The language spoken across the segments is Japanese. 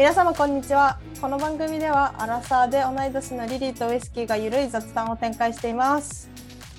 皆様こんにちは。この番組ではアラサーで同い年のリリーとウイスキーがゆるい雑談を展開しています。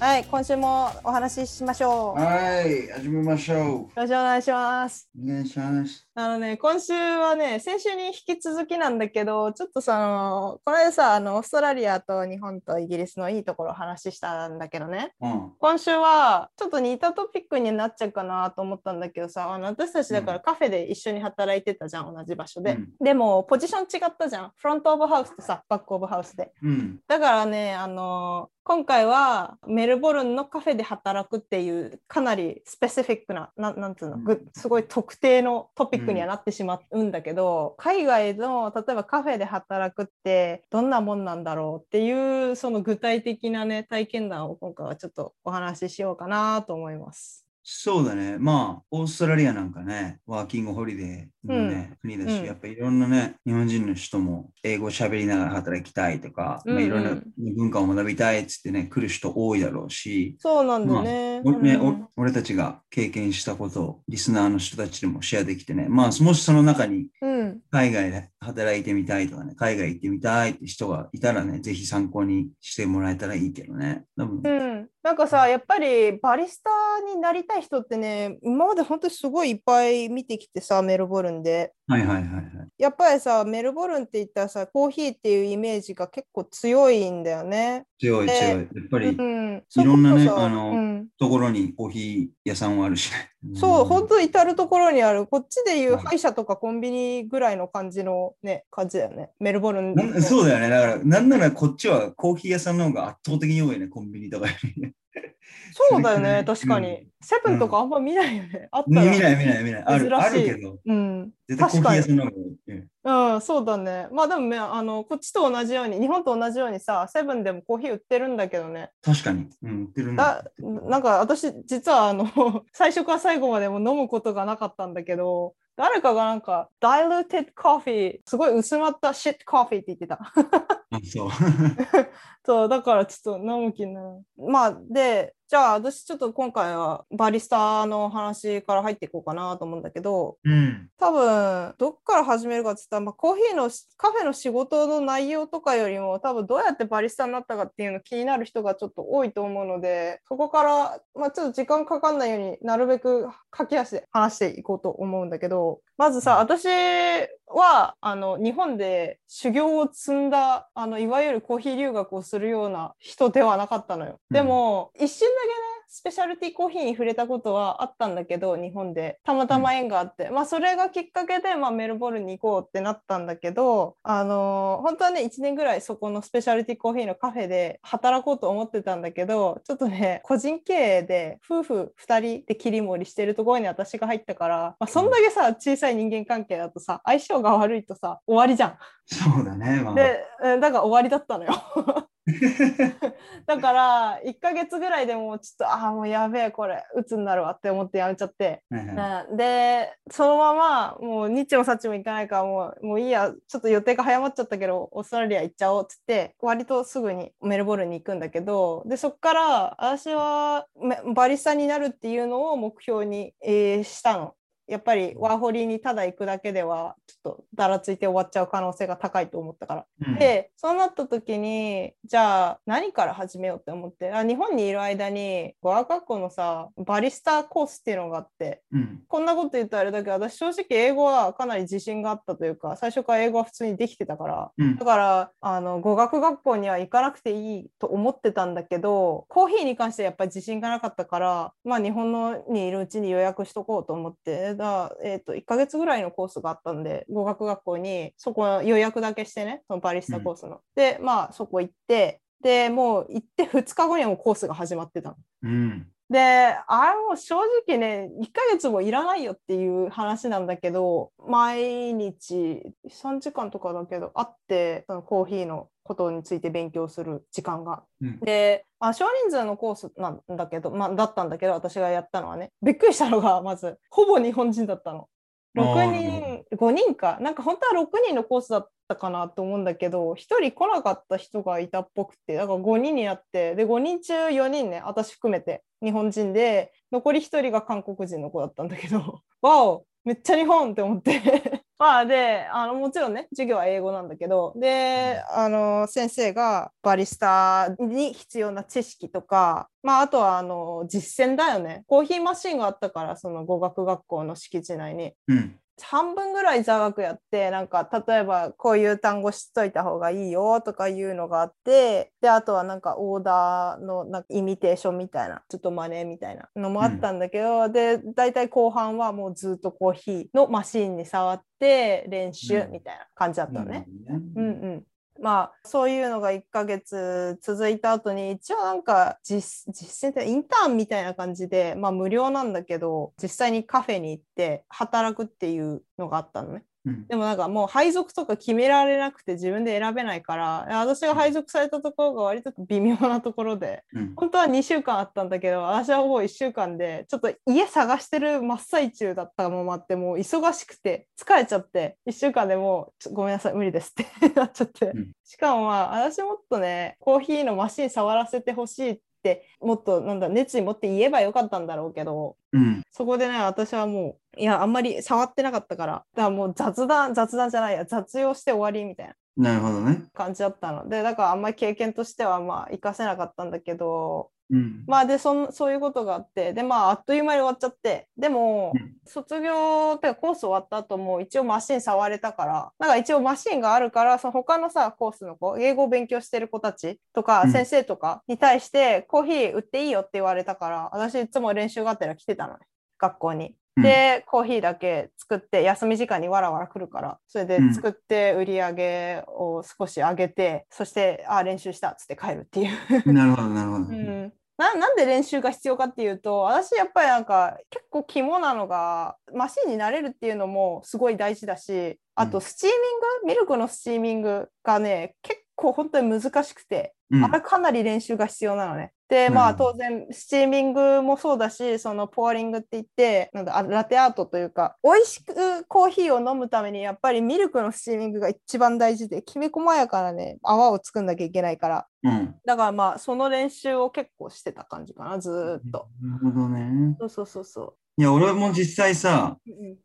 はい今週もお話ししましょうよはい、始めましょろしくお願いしますう。お願いします。あのね今週はね先週に引き続きなんだけどちょっとさあのこの間さあのオーストラリアと日本とイギリスのいいところを話したんだけどねうん。今週はちょっと似たトピックになっちゃうかなと思ったんだけどさあの私たちだからカフェで一緒に働いてたじゃん、同じ場所で、うんでもポジション違ったじゃんフロントオブハウスとさバックオブハウスでうん。だからねあの今回はメルボルンのカフェで働くっていうかなりスペシフィックなななんつうの、うんぐすごい特定のトピックにはなってしまうんだけど、海外の例えばカフェで働くってどんなもんなんだろうっていうその具体的なね体験談を今回はちょっとお話ししようかなと思います。そうだね。まあ、オーストラリアなんかね、ワーキングホリデーのね、国だし、うんやっぱいろんなね、日本人の人も英語喋りながら働きたいとか、まあ、うんうんいろんな文化を学びたいっつってね、来る人多いだろうし、そうなんだよね。おねうんお俺たちが経験したことをリスナーの人たちでもシェアできてね、まあ、もしその中にうん海外で働いてみたいとかね、海外行ってみたいって人がいたらね、ぜひ参考にしてもらえたらいいけどね。多分うん、なんかさやっぱりバリスタになりたい人ってね今まで本当にすごいいっぱい見てきてさメルボルンではいはいはいはい。やっぱりさメルボルンって言ったらさコーヒーっていうイメージが結構強いんだよね。で強い強い。やっぱり、うん、いろんなねあのうんところにコーヒー屋さんはあるしね。そう、本当当至る所にあるこっちでいううん歯医者とかコンビニぐらいの感じのね感じだよねメルボルンそうだよね。だから、なんならこっちはコーヒー屋さんの方が圧倒的に多いね、コンビニとかよりね。そうだよねうん確かに、セブンとかあんま見ないよね、あった見らない見ない見ない。あるあけど、うん絶対コーヒー屋さんの方が多い。うんうん、そうだね。まあでもね、あの、こっちと同じように、日本と同じようにさ、セブンでもコーヒー売ってるんだけどね。確かに。うん、売ってるねだなんか私、実はあの、最初から最後までも飲むことがなかったんだけど、誰かがなんか、diluted coffee、すごい薄まった shit coffee って言ってた。あそう。そう、だからちょっと飲む気になる。まあ、で、じゃあ私ちょっと今回はバリスタの話から入っていこうかなと思うんだけど、うん。多分どっから始めるかって言ったら、まあ、コーヒーのカフェの仕事の内容とかよりも多分どうやってバリスタになったかっていうの気になる人がちょっと多いと思うのでそこから、まあ、ちょっと時間かかんないようになるべく駆け足で話していこうと思うんだけどまずさ私はあの日本で修行を積んだあのいわゆるコーヒー留学をするような人ではなかったのよ。うんでも一瞬だけねスペシャルティーコーヒーに触れたことはあったんだけど日本でたまたま縁があって、まあそれがきっかけで、まあ、メルボルンに行こうってなったんだけどあのー本当はね1年ぐらいそこのスペシャルティーコーヒーのカフェで働こうと思ってたんだけどちょっとね個人経営で夫婦2人で切り盛りしてるところに私が入ったから、まあ、そんだけさ小さい人間関係だとさ相性が悪いとさ終わりじゃん。そうだね。まあ、でうんだから終わりだったのよ。だから1ヶ月ぐらいでもうちょっとああもうやべえこれ鬱になるわって思ってやめちゃって、でそのままもう日もさちも行かないからもうもういいやちょっと予定が早まっちゃったけどオーストラリア行っちゃおうっつって割とすぐにメルボルンに行くんだけどでそっから私はめバリスタになるっていうのを目標に、えーしたの。やっぱりワーホリにただ行くだけではちょっとだらついて終わっちゃう可能性が高いと思ったから。うん。でそうなった時にじゃあ何から始めようって思ってあ日本にいる間に語学学校のさバリスタコースっていうのがあってうん。こんなこと言ったらあれだけど私正直英語はかなり自信があったというか最初から英語は普通にできてたから。うん。だからあの語学学校には行かなくていいと思ってたんだけどコーヒーに関してやっぱり自信がなかったからまあ日本のにいるうちに予約しとこうと思ってだ、えー、と1ヶ月ぐらいのコースがあったんで語学学校にそこ予約だけしてねそのバリスタコースの。でまあそこ行ってでもう行って2日後にはもうコースが始まってたの。うんであれも正直ね1ヶ月もいらないよっていう話なんだけど毎日3時間とかだけどあってそのコーヒーのことについて勉強する時間が。うん。であ少人数のコースなんだけど、まあ、だったんだけど私がやったのはね。びっくりしたのがまずほぼ日本人だったの。6あー。人5人か。なんか本当は6人のコースだったかなと思うんだけど1人来なかった人がいたっぽくてだから5人になってで5人中4人ね私含めて日本人で残り1人が韓国人の子だったんだけど わおめっちゃ日本って思ってまあであのもちろんね授業は英語なんだけどで、あの先生がバリスタに必要な知識とかまああとはあの実践だよねコーヒーマシンがあったからその語学学校の敷地内に。うん。半分ぐらい座学やってなんか例えばこういう単語知っといた方がいいよとかいうのがあってであとはなんかオーダーのなんかイミテーションみたいなちょっと真似みたいなのもあったんだけど、で大体後半はもうずっとコーヒーのマシーンに触って練習みたいな感じだったのね。うんうんまあそういうのが1ヶ月続いた後に一応なんか実実践ってインターンみたいな感じでまあ無料なんだけど実際にカフェに行って働くっていうのがあったのね。うん。でもなんかもう配属とか決められなくて自分で選べないから私が配属されたところが割と微妙なところでうん。本当は2週間あったんだけど私はもう1週間でちょっと家探してる真っ最中だったのもあってもう忙しくて疲れちゃって1週間でもうごめんなさい無理ですってなっちゃって、うん。しかもまあ私もっとねコーヒーのマシン触らせてほしいってもっとなんだ熱意持って言えばよかったんだろうけどうん。そこでね私はもういやあんまり触ってなかったからだからもう雑談雑談じゃないや雑用して終わりみたいななるほどね。感じだったのでだからあんまり経験としてはまあ活かせなかったんだけどうん。まあでそんそういうことがあってでまああっという間に終わっちゃってでも、うん卒業っていうかコース終わった後も一応マシン触れたからなんか一応マシンがあるからその他のさコースの子英語を勉強してる子たちとかうん先生とかに対して、コーヒー売っていいよって言われたから私いつも練習がてら来てたのね学校に。うん、でコーヒーだけ作って休み時間にわらわら来るからそれでうん。作って売り上げを少し上げて、そしてあ練習したっつって帰るっていう。なるほど、なるほど。うん、ななんで練習が必要かっていうと私やっぱりなんか結構肝なのがマシンになれるっていうのもすごい大事だしあうん。とスチーミング、ミルクのスチーミングがね結構本当に難しくて、うんあれかなり練習が必要なのね。でまあうん当然スチーミングもそうだしそのポアリングって言ってなんだあラテアートというか美味しくコーヒーを飲むためにやっぱりミルクのスチーミングが一番大事できめ細やかなね泡を作んなきゃいけないからうん。だからまあその練習を結構してた感じかなずーっと。なるほどね。そうそうそうそいや、俺も実際さ、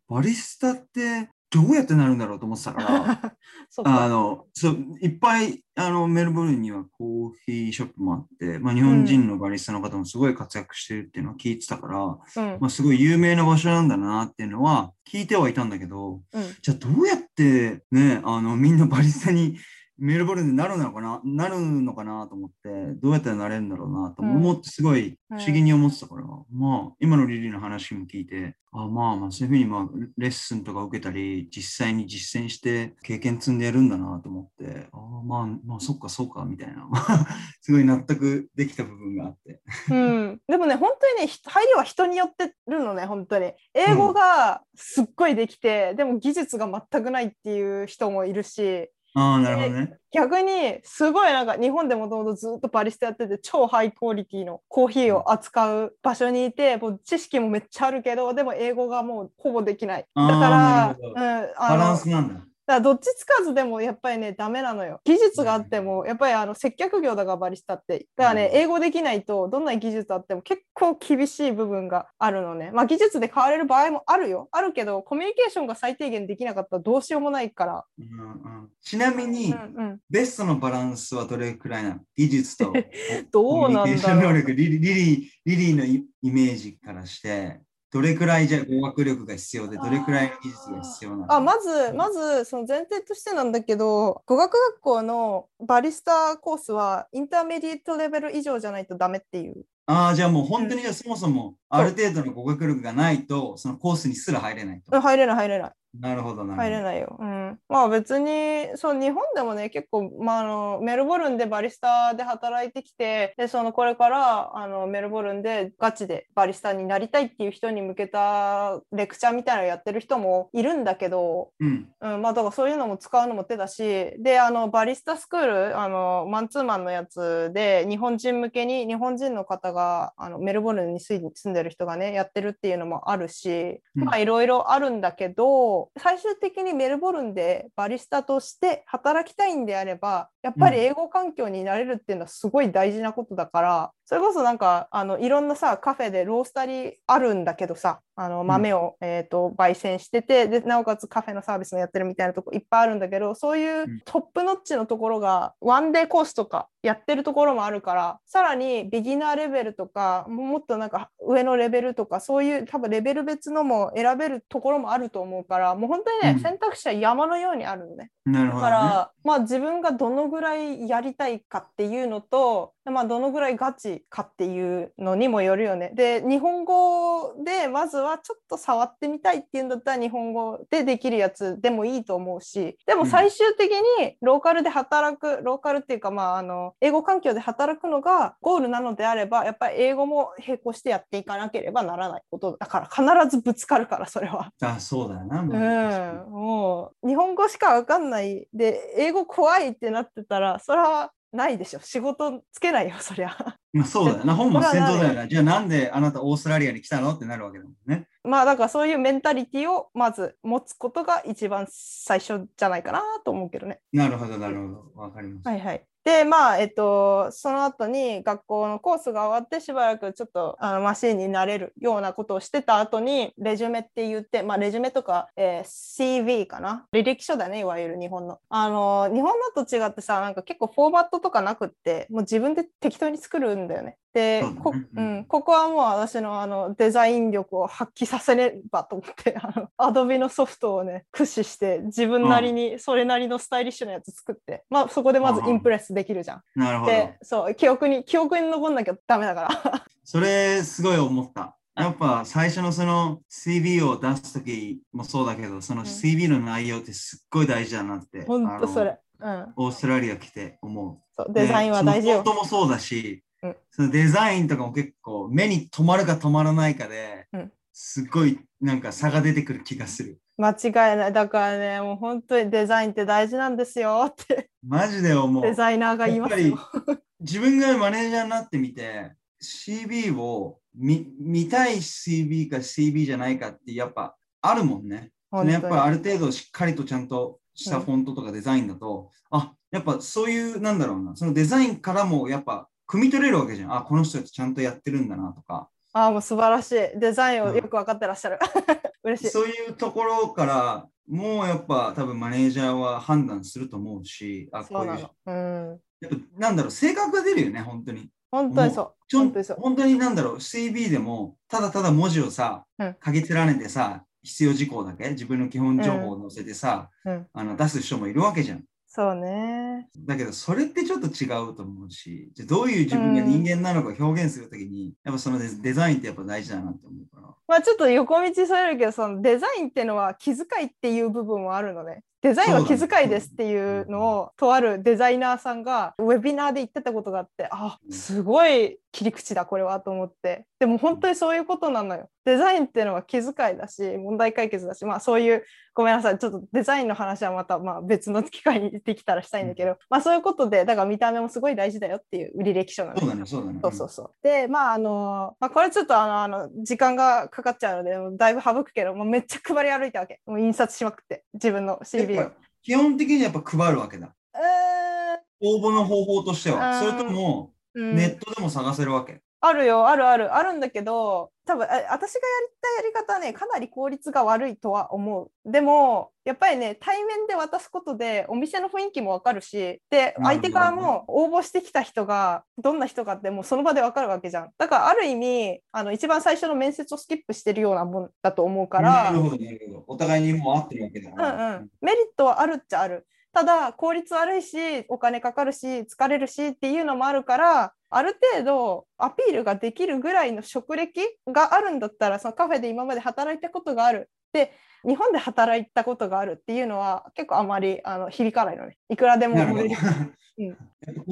バリスタってどうやってなるんだろうと思ってたから、あか。の、そう、いっぱい、あの、メルボルンにはコーヒーショップもあって、まあ、日本人のバリスタの方もすごい活躍してるっていうのを聞いてたから、うんまあ、すごい有名な場所なんだなっていうのは聞いてはいたんだけど、うんじゃあどうやってね、あの、みんなバリスタにメルボルンでなるのかな、なるのかなと思って、どうやったらなれるんだろうなと思ってすごい不思議に思ってたから、まあ、今のリリーの話も聞いて、あまあまあ、そういうふうに、まあ、レッスンとか受けたり、実際に実践して経験積んでやるんだなと思って、あまあ、まあ、そっか、そうか、みたいな、すごい納得できた部分があって。うん、でもね本当にねひ入りは人によってるのね本当に。英語がすっごいできて、でも技術が全くないっていう人もいるしああ、なるほどね。逆にすごいなんか日本でもともとずっとバリスタやってて超ハイクオリティのコーヒーを扱う場所にいてもう知識もめっちゃあるけどでも英語がもうほぼできないだからうん、あバラのンスなんだ。だどっちつかずでもやっぱりねダメなのよ。技術があってもやっぱりあの接客業だからバリスタって。だからね、うん。英語できないとどんなに技術あっても結構厳しい部分があるのね。まあ技術で変われる場合もあるよ。あるけどコミュニケーションが最低限できなかったらどうしようもないから。うんうん。ちなみに、うんうん。ベストのバランスはどれくらいなの？技術とどうなんだろうコミュニケーション能力。リリリリーリリーのイイメージからして、どれくらいじゃ語学力が必要で、どれくらいの技術が必要なのあまずまずその前提としてなんだけど語学学校のバリスタコースはインターメディエットレベル以上じゃないとダメっていう。ああ、じゃあもう本当にじゃあそもそもある程度の語学力がないと、そのコースにすら入れないと。うん入れない入れないなるほど。入れないよ。うん、まあ別にそう日本でもね結構、まあ、あのメルボルンでバリスタで働いてきてでそのこれからあのメルボルンでガチでバリスタになりたいっていう人に向けたレクチャーみたいなのやってる人もいるんだけど、うん。うん、まあだからそういうのも使うのも手だしであのバリスタスクールあのマンツーマンのやつで日本人向けに日本人の方があのメルボルンに住んでる人がねやってるっていうのもあるし、うんまあいろいろあるんだけど最終的にメルボルンでバリスタとして働きたいんであればやっぱり英語環境になれるっていうのはすごい大事なことだからそれこそなんかあのいろんなさカフェでロースタリーあるんだけどさあの豆を、うん、えーと、焙煎しててでなおかつカフェのサービスもやってるみたいなとこいっぱいあるんだけどそういうトップノッチのところがワンデーコースとかやってるところもあるからさらにビギナーレベルとかもっとなんか上のレベルとかそういう多分レベル別のも選べるところもあると思うからもう本当にね、うん、選択肢は山のようにあるのね。ね。だからまあ自分がどのぐらいやりたいかっていうのとまあ、どのぐらいガチかっていうのにもよるよね。で日本語でまずはちょっと触ってみたいっていうんだったら日本語でできるやつでもいいと思うしでも最終的にローカルで働く、うん、ローカルっていうかまああの英語環境で働くのがゴールなのであればやっぱり英語も並行してやっていかなければならないことだから必ずぶつかるからそれは。あそうだよな、うん、もう日本語しか分かんないで英語怖いってなってたらそれはないでしょ仕事つけないよそりゃ。まあそうだよな 本末転倒だよなじゃあなんであなたオーストラリアに来たのってなるわけだもんね。まあだからそういうメンタリティをまず持つことが一番最初じゃないかなと思うけどね。なるほどなるほどわかります。はいはい。でまあえっとその後に学校のコースが終わってしばらくちょっとあのマシンになれるようなことをしてた後にレジュメって言ってまあレジュメとか、えー、CV かな？履歴書だねいわゆる日本の。あの日本のと違ってさなんか結構フォーマットとかなくってもう自分で適当に作るんだよね。で、こうん、ここはもう私のあのデザイン力を発揮させればと思って あのアドビのソフトをね駆使して自分なりにそれなりのスタイリッシュなやつ作って、まあ、そこでまずインプレスできるじゃん。なるほどでそう記憶に記憶に残んなきゃダメだから それすごい思った。やっぱ最初のその CV を出す時もそうだけどその CV の内容ってすっごい大事だなって。本、う、当、ん、それ、うん。オーストラリア来て思う。そうデザインは大事よ。本当もそうだし、そのデザインとかも結構目に留まるか止まらないかで、うん、すごいなんか差が出てくる気がする。間違いない。だからね、もう本当にデザインって大事なんですよって。マジで思う。デザイナーが言いますよ。自分がマネージャーになってみて、CB を見見たい CB か CB じゃないかってやっぱあるもんね。やっぱある程度しっかりとちゃんとしたフォントとかデザインだと、うん、あやっぱそういうなんだろうな、そのデザインからもやっぱ汲み取れるわけじゃん。あ、この人ちゃんとやってるんだなとか。あもう素晴らしい。デザインをよく分かってらっしゃる。うん、嬉しい。そういうところから、もうやっぱ多分マネージャーは判断すると思うし、あ、こういう。うん、やっぱなんだろう、性格が出るよね、本当に。本当にそう。ちょ本当にそう本当になんだろう、CB でも、ただただ文字をさ、うん、書き連ねてさ、必要事項だけ、自分の基本情報を載せてさ、うん、あの出す人もいるわけじゃん。そうね。だけど、それってちょっと違うと思うし、じゃどういう自分が人間なのか表現するときに、うん、やっぱそのデザインってやっぱ大事だなと思うから。まあちょっと横道それるけど、そのデザインっていうのは気遣いっていう部分はあるのね。デザインは気遣いですっていうのをとあるデザイナーさんがウェビナーで言ってたことがあってあすごい切り口だこれはと思って。でも本当にそういうことなのよ。デザインっていうのは気遣いだし問題解決だしまあそういうごめんなさいちょっとデザインの話はまたまあ別の機会にできたらしたいんだけど、まあそういうことでだから見た目もすごい大事だよっていう履歴書なのそうだねそうだ。ねそうそうそう。でまああの、まあ、これちょっとあのあの時間がかかっちゃうのでだいぶ省くけどもうめっちゃ配り歩いたわけ。もう印刷しまくって自分の CV を。基本的にやっぱ配るわけだ。えー、応募の方法としては。それとも、ネットでも探せるわけ。あるよ、あるある、あるんだけど、多分私がやりたいやり方はね、かなり効率が悪いとは思う。でも、やっぱりね、対面で渡すことで、お店の雰囲気もわかるし、で、相手側も応募してきた人が、どんな人かって、もうその場でわかるわけじゃん。だから、ある意味、あの一番最初の面接をスキップしてるようなもんだと思うから。なるほど、なるほど。お互いにもう合ってるわけだ、うんうん。メリットはあるっちゃある。ただ効率悪いしお金かかるし疲れるしっていうのもあるからある程度アピールができるぐらいの職歴があるんだったらそのカフェで今まで働いたことがある。で日本で働いたことがあるっていうのは結構あまりあの響かないのね。いくらでも うん、こ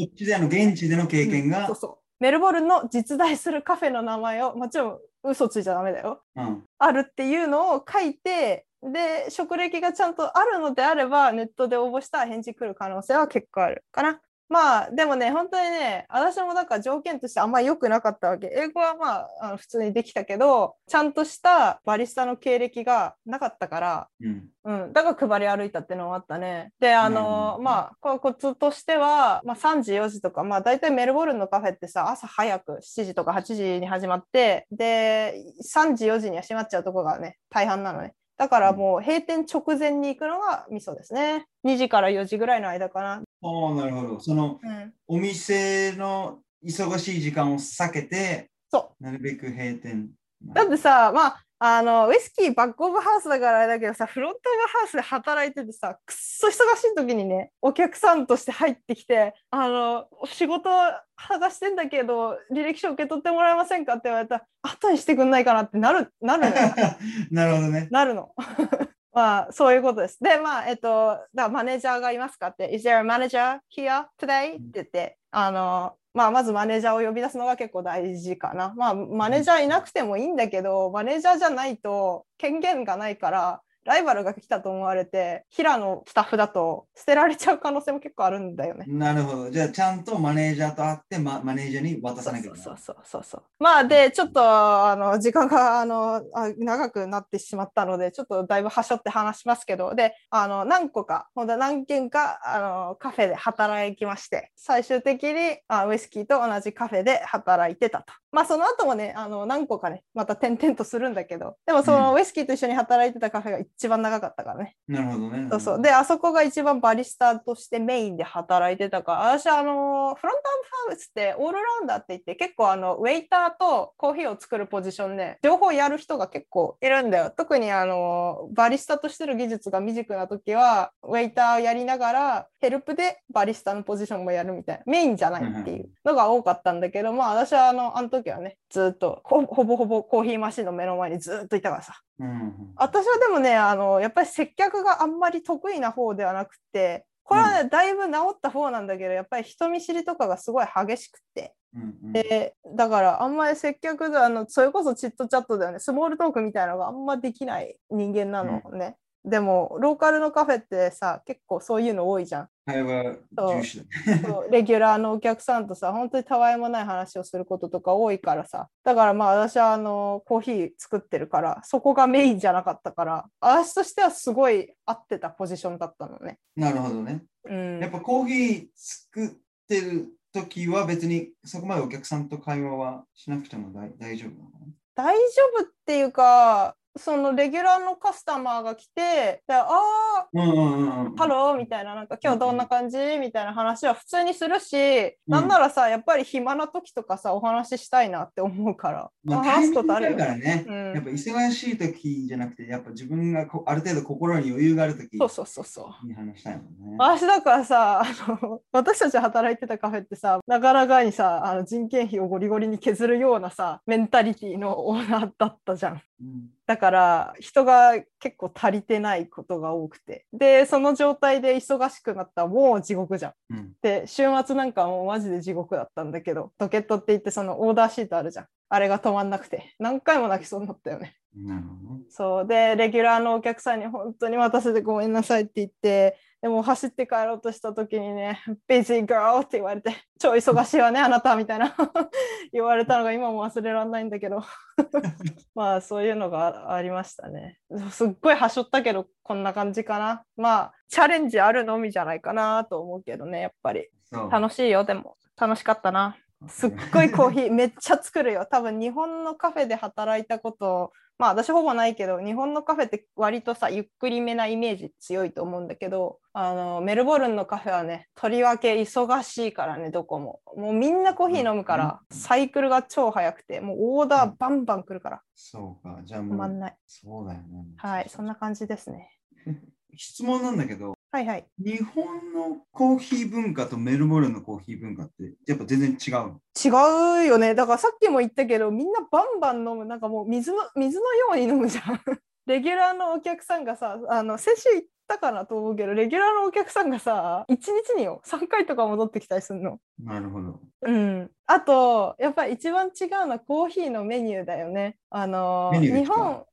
っちでの現地での経験が、うん、そう。そうメルボルンの実在するカフェの名前をもちろん嘘ついちゃダメだよ、うん、あるっていうのを書いてで職歴がちゃんとあるのであればネットで応募したら返事来る可能性は結構あるかな。まあでもね本当にね私もだから条件としてあんまり良くなかったわけ。英語はまああの普通にできたけどちゃんとしたバリスタの経歴がなかったから、うん。うん、だから配り歩いたっていうのもあったね。であの、うん。まあこコツとしては、まあ、3時4時とかまあ大体メルボルンのカフェってさ朝早く7時とか8時に始まってで3時4時には閉まっちゃうとこがね大半なのねだからもう閉店直前に行くのがミソですね。2時から4時ぐらいの間かな、ああ、なるほど。そのうん、お店の忙しい時間を避けて、そう。なるべく閉店。だってさ、まあ、あのウイスキーバックオブハウスだからあれだけどさフロントオブハウスで働いててさくっそ忙しい時にねお客さんとして入ってきてあの仕事探してんだけど履歴書受け取ってもらえませんかって言われたら後にしてくんないかなってなるなるのよ なるほどね。なるの。まあそういうことです。でまあえっとだマネージャーがいますかって「Is there a manager here today?」って言ってあのまあ、まずマネージャーを呼び出すのが結構大事かな。まあ、マネージャーいなくてもいいんだけど、マネージャーじゃないと権限がないから、ライバルが来たと思われて、平のスタッフだと捨てられちゃう可能性も結構あるんだよね。なるほど。じゃあ、ちゃんとマネージャーと会って、ま、マネージャーに渡さなきゃいけない。そうそうそうそう。まあで、ちょっとあの時間があのあ長くなってしまったので、ちょっとだいぶはしょって話しますけど、で、あの何個か、ほんと何軒かあのカフェで働きまして、最終的にあウイスキーと同じカフェで働いてたと。まあその後もね、あの何個かね、また転々とするんだけど、でもそのウイスキーと一緒に働いてたカフェが一番長かったからね。なるほどね。そうそう。で、あそこが一番バリスタとしてメインで働いてたから、私、あの、フロントアンファームスってオールラウンダーって言って、結構あの、ウェイターとコーヒーを作るポジションで、両方やる人が結構いるんだよ。特にあの、バリスタとしての技術が未熟な時は、ウェイターをやりながら、ヘルプでバリスタのポジションもやるみたいな、メインじゃないっていうのが多かったんだけど、まあ私はあの、あの時はね、ずっとほほぼほぼコーヒーマシンの目の前にずっといたからさ。うんうん私はでもねあのやっぱり接客があんまり得意な方ではなくてこれはね、だいぶ治った方なんだけどやっぱり人見知りとかがすごい激しくて。うんうん。でだからあんまり接客であのそれこそチットチャットだよね。スモールトークみたいなのがあんまできない人間なのね、でもローカルのカフェってさ結構そういうの多いじゃん会話重視だ。そうレギュラーのお客さんとさ本当にたわいもない話をすることとか多いからさだからまあ私はあのコーヒー作ってるからそこがメインじゃなかったから私としてはすごい合ってたポジションだったのね。なるほどね。うんやっぱコーヒー作ってる時は別にそこまでお客さんと会話はしなくても大大丈夫なの大丈夫っていうかそのレギュラーのカスタマーが来てでああうんうんうんうん。ハローみたいな、なんか今日どんな感じみたいな話は普通にするし、なんならさ、やっぱり暇な時とかさ、お話ししたいなって思うから、まあ、話すことあるよだからね、うんやっぱ忙しい時じゃなくて、やっぱ自分がこある程度心に余裕がある時そうそうそうそう。に話したいもんね。私だからさあの私たち働いてたカフェってさなかなかにさあの人件費をゴリゴリに削るようなさメンタリティのオーナーだったじゃん。うんだから人が結構足りてないことが多くてでその状態で忙しくなったらもう地獄じゃん。うんで週末なんかもうマジで地獄だったんだけどドケットって言ってそのオーダーシートあるじゃんあれが止まんなくて何回も泣きそうになったよね。なるほどね。そうでレギュラーのお客さんに本当に待たせてごめんなさいって言ってでも走って帰ろうとした時にね「busy girl」って言われて「超忙しいわね あなた」みたいな 言われたのが今も忘れられないんだけど。まあそういうのがありましたね。すっごいはしょったけどこんな感じかな。まあチャレンジあるのみじゃないかなと思うけどねやっぱり。楽しいよでも。楽しかったな。すっごいコーヒーめっちゃ作るよ。多分日本のカフェで働いたこと、まあ私ほぼないけど、日本のカフェって割とさ、ゆっくりめなイメージ強いと思うんだけど、あの、メルボルンのカフェはね、とりわけ忙しいからね、どこも。もうみんなコーヒー飲むから、うんサイクルが超早くて、もうオーダーバンバン来るから、そうか。じゃあ止もう、まんない。そうだよね。はい、そんな感じですね。質問なんだけど、はいはい。日本のコーヒー文化とメルボルンのコーヒー文化ってやっぱ全然違うの？違うよね。だからさっきも言ったけど、みんなバンバン飲む。なんかもう水の水のように飲むじゃん。レギュラーのお客さんがさ、あの先週言ったかなと思うけど、レギュラーのお客さんがさ、1日によ、3回とか戻ってきたりするの。なるほど。うん。あと、やっぱり一番違うのはコーヒーのメニューだよね。あの日本、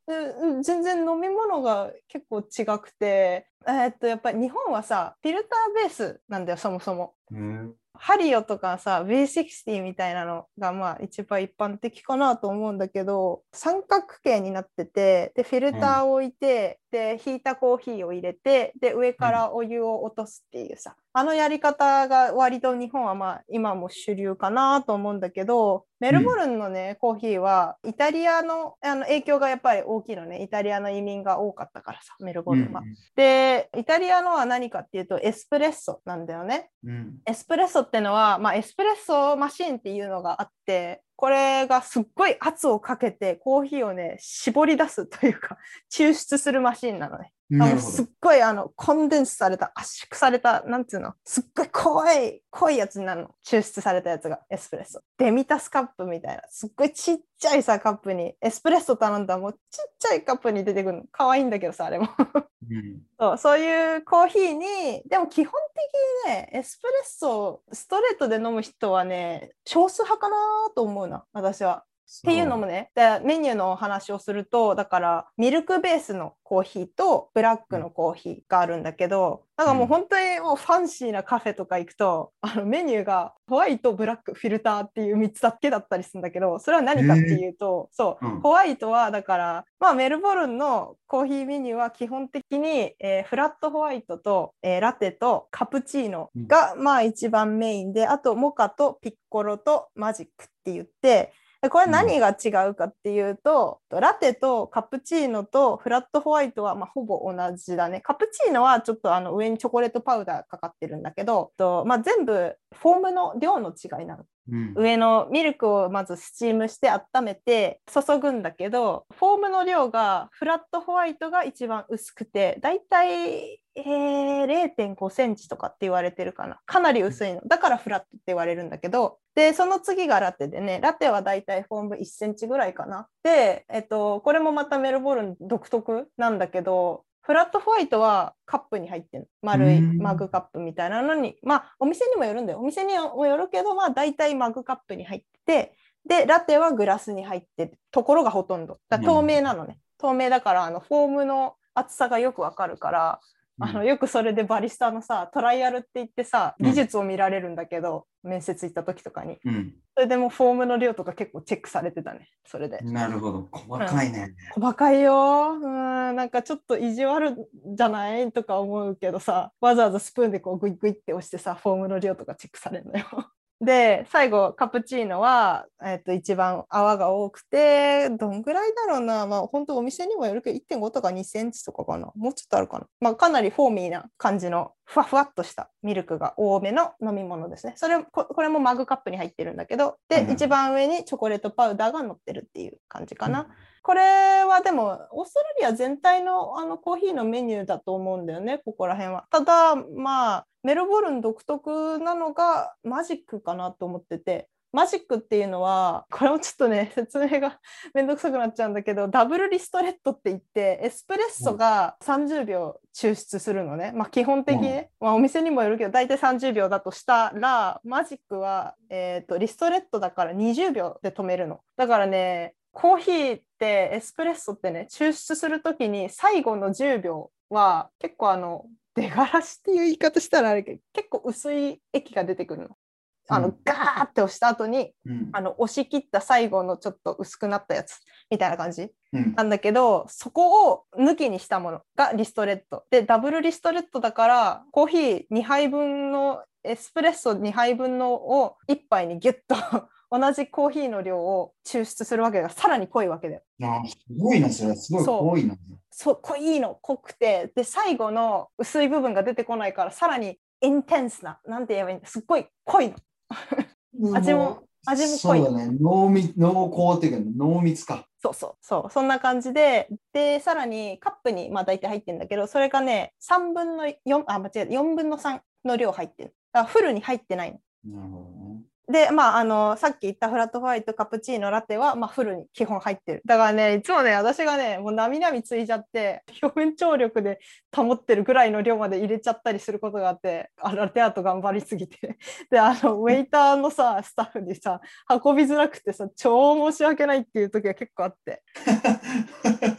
全然飲み物が結構違くて、えーっと、やっぱり日本はさ、フィルターベースなんだよ、そもそも。ハリオとかさ V60 みたいなのがまあ一番一般的かなと思うんだけど三角形になっててでフィルターを置いて、で引いたコーヒーを入れてで上からお湯を落とすっていうさ、あのやり方が割と日本はまあ今も主流かなと思うんだけどメルボルンのね、コーヒーはイタリアのあの影響がやっぱり大きいのねイタリアの移民が多かったからさメルボルンは。でイタリアのは何かっていうとエスプレッソなんだよね。うんエスプレッソってのは、まあ、エスプレッソマシンっていうのがあってこれがすっごい圧をかけてコーヒーをね絞り出すというか抽出するマシンなのね。あのすっ。ごいあのコンデンスされた圧縮されたなんていうのすっごい濃い濃いやつになるの。抽出されたやつがエスプレッソ。デミタスカップみたいな。すっごいちっちゃいさカップに。エスプレッソ頼んだらもうちっちゃいカップに出てくるの。可愛いんだけどさあれも。うん。そうそういうコーヒーにでも基本的にねエスプレッソストレートで飲む人はね少数派かなと思うな私は。っていうのもねでメニューのお話をするとだからミルクベースのコーヒーとブラックのコーヒーがあるんだけどだからもう本当にもうファンシーなカフェとか行くとあのメニューがホワイトブラックフィルターっていう3つだけだったりするんだけどそれは何かっていうと、そう、うん。ホワイトはだからまあメルボルンのコーヒーメニューは基本的に、えーフラットホワイトと、えーラテとカプチーノが、まあ一番メインであとモカとピッコロとマジックって言ってでこれ何が違うかっていうと、ラテとカプチーノとフラットホワイトはまあほぼ同じだね。カプチーノはちょっとあの上にチョコレートパウダーかかってるんだけど、とまあ、全部フォームの量の違いなの。うん上のミルクをまずスチームして温めて注ぐんだけどフォームの量がフラットホワイトが一番薄くてだいたい、えー0.5センチとかって言われてるかな。かなり薄いの。だからフラットって言われるんだけど。でその次がラテでね。ラテはだいたいフォーム1センチぐらいかな。で、えっと、これもまたメルボルン独特なんだけどフラットホワイトはカップに入ってる丸いうん。マグカップみたいなのに。まあお店にもよるんだよ。お店にもよるけどまあ大体マグカップに入っててでラテはグラスに入ってる。ところがほとんど。透明なのね、透明だからあのフォームの厚さがよくわかるからあのよくそれでバリスタのさトライアルって言ってさうん技術を見られるんだけど、面接行った時とかにうんそれでもうフォームの量とか結構チェックされてたねそれで。なるほど。細かいね。細かいようんなんかちょっと意地悪じゃない？とか思うけどさわざわざスプーンでこうグイグイって押してさフォームの量とかチェックされるのよ。で最後カプチーノは、えっと一番泡が多くてどんぐらいだろうな。まあ本当お店にもよるけど1.5とか2センチとかかな。もうちょっとあるかな、まあ、かなりフォーミーな感じのふわふわっとしたミルクが多めの飲み物ですね。それここれもマグカップに入ってるんだけど。で、うん一番上にチョコレートパウダーが乗ってるっていう感じかな。これはでもオーストラリア全体のあのコーヒーのメニューだと思うんだよねここら辺は。ただまあメルボルン独特なのがマジックかなと思ってて。マジックっていうのはこれもちょっとね 説明が めんどくさくなっちゃうんだけどダブルリストレットって言ってエスプレッソが30秒抽出するのね、まあ基本的にね、まあ、お店にもよるけど大体30秒だとしたらマジックは、えー、とリストレットだから20秒で止めるの。だからねコーヒーってエスプレッソってね抽出するときに最後の10秒は結構あの出がらしっていう言い方したらあれけど結構薄い液が出てくるの。あのうんガーって押した後にうんあの押し切った最後のちょっと薄くなったやつみたいな感じうんなんだけどそこを抜きにしたものがリストレットでダブルリストレットだからコーヒー2杯分のエスプレッソ2杯分のを1杯にギュッと 同じコーヒーの量を抽出するわけがさらに濃いわけだよ。あすごいな、それ。すごい濃いな。そう濃いの濃くてで最後の薄い部分が出てこないからさらにインテンスななんて言えばいいんだすっごい濃いの。味も味も濃いそうだね。濃密、濃厚っていうか、濃密か。そうそうそうそんな感じででさらにカップにまあ大体入ってるんだけどそれがね3分の4あ間違えた4分の3の量入ってるだからフルに入ってないの。なるほどね。でまああのさっき言ったフラットホワイトカプチーノラテは、まあ、フルに基本入ってる。だからねいつもね私がねもうなみなみついちゃって表面張力で保ってるぐらいの量まで入れちゃったりすることがあってあラテアート頑張りすぎて。であのウェイターのさスタッフにさ運びづらくてさ超申し訳ないっていう時が結構あって。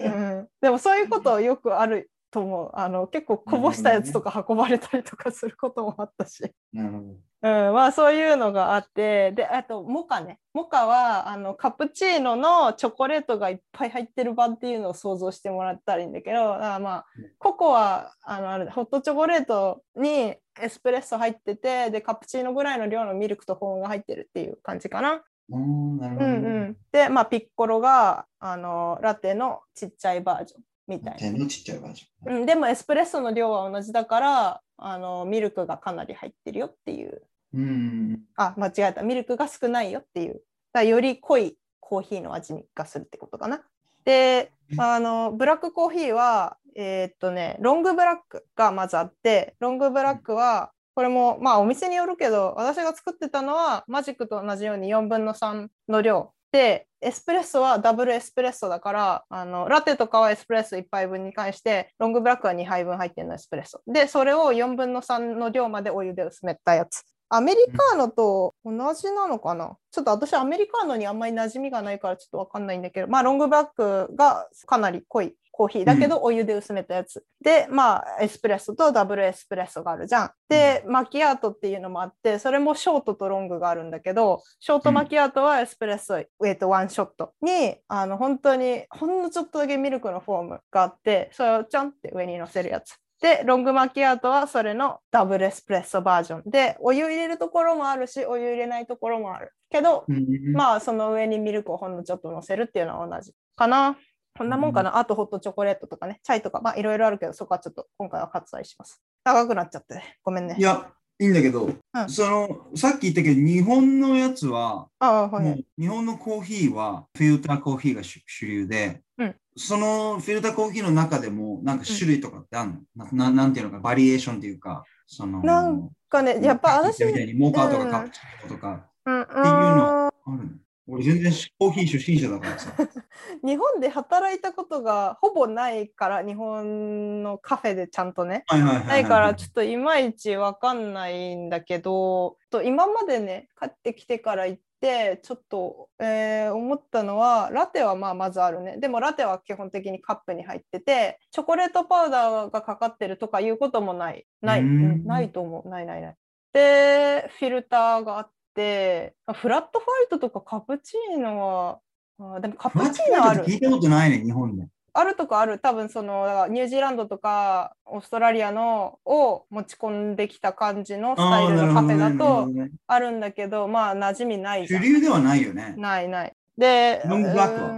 うん、でもそういうことよくあると思う。あの結構こぼしたやつとか運ばれたりとかすることもあったし、なるほど。うん、まあそういうのがあって、で、あと、モカね。モカは、あの、カプチーノのチョコレートがいっぱい入ってる版っていうのを想像してもらったらいいんだけど、だからまあうん、ココア、あの、あれホットチョコレートにエスプレッソ入ってて、で、カプチーノぐらいの量のミルクとフォームが入ってるっていう感じかな。おーなるほど、うんうん。で、まあ、ピッコロが、あの、ラテのちっちゃいバージョンみたいな。ちっちゃいバージョン。うん、でもエスプレッソの量は同じだからあのミルクがかなり入ってるよっていううん。あ間違えた。ミルクが少ないよっていう。だより濃いコーヒーの味がするってことかな。であのブラックコーヒーはえーっとねロングブラックがまずあってロングブラックはこれもまあお店によるけど私が作ってたのはマジックと同じように4分の3の量でエスプレッソはダブルエスプレッソだからあのラテとかはエスプレッソ1杯分に関してロングブラックは2杯分入ってるのエスプレッソ。でそれを4分の3の量までお湯で薄めたやつアメリカーノと同じなのかな、ちょっと私アメリカーノにあんまり馴染みがないからちょっとわかんないんだけど。まあロングブラックがかなり濃いコーヒーだけどお湯で薄めたやつ、でまあエスプレッソとダブルエスプレッソがあるじゃん。で、マキアートっていうのもあってそれもショートとロングがあるんだけどショートマキアートはエスプレッソ、えー、とワンショットにあの本当にほんのちょっとだけミルクのフォームがあってそれをちょんって上に乗せるやつで、ロングマキアートはそれのダブルエスプレッソバージョンで、お湯入れるところもあるし、お湯入れないところもある。けど、うんまあその上にミルクをほんのちょっと乗せるっていうのは同じかな。こんなもんかな。あとホットチョコレートとかね、チャイとか、まあいろいろあるけど、そこはちょっと今回は割愛します。長くなっちゃって、ごめんねい。や、いいんだけど、うん。その、さっき言ったけど、日本のやつは、はい日本のコーヒーはフィルターコーヒーが主主流で、うん。そのフィルターコーヒーの中でもなんか種類とかってあるの、なななんていうのか、バリエーションっていうか、その、なんかね、やっぱ私、みたいにモカとかうんカプチーノとかうん、うんっていうのあるの？俺全然コーヒー初心者だからさ。日本で働いたことがほぼないから、日本のカフェでちゃんとね。ないいからちょっといまいちわかんないんだけどと今までね帰ってきてから行ってちょっと、えー思ったのはラテはまあまずあるね。でもラテは基本的にカップに入っててチョコレートパウダーがかかってるとかいうこともない。ない、ないと思う。ないないない。でフィルターがあっフラットファイトとかカプチーノはあでもカプマチチーノある。聞いたことないね、日本で。あるとこある。多分そのニュージーランドとかオーストラリアのを持ち込んできた感じのスタイルのカフェだとあるんだけどまあ馴染みない主流ではないよね。ないない。でロングブラックは？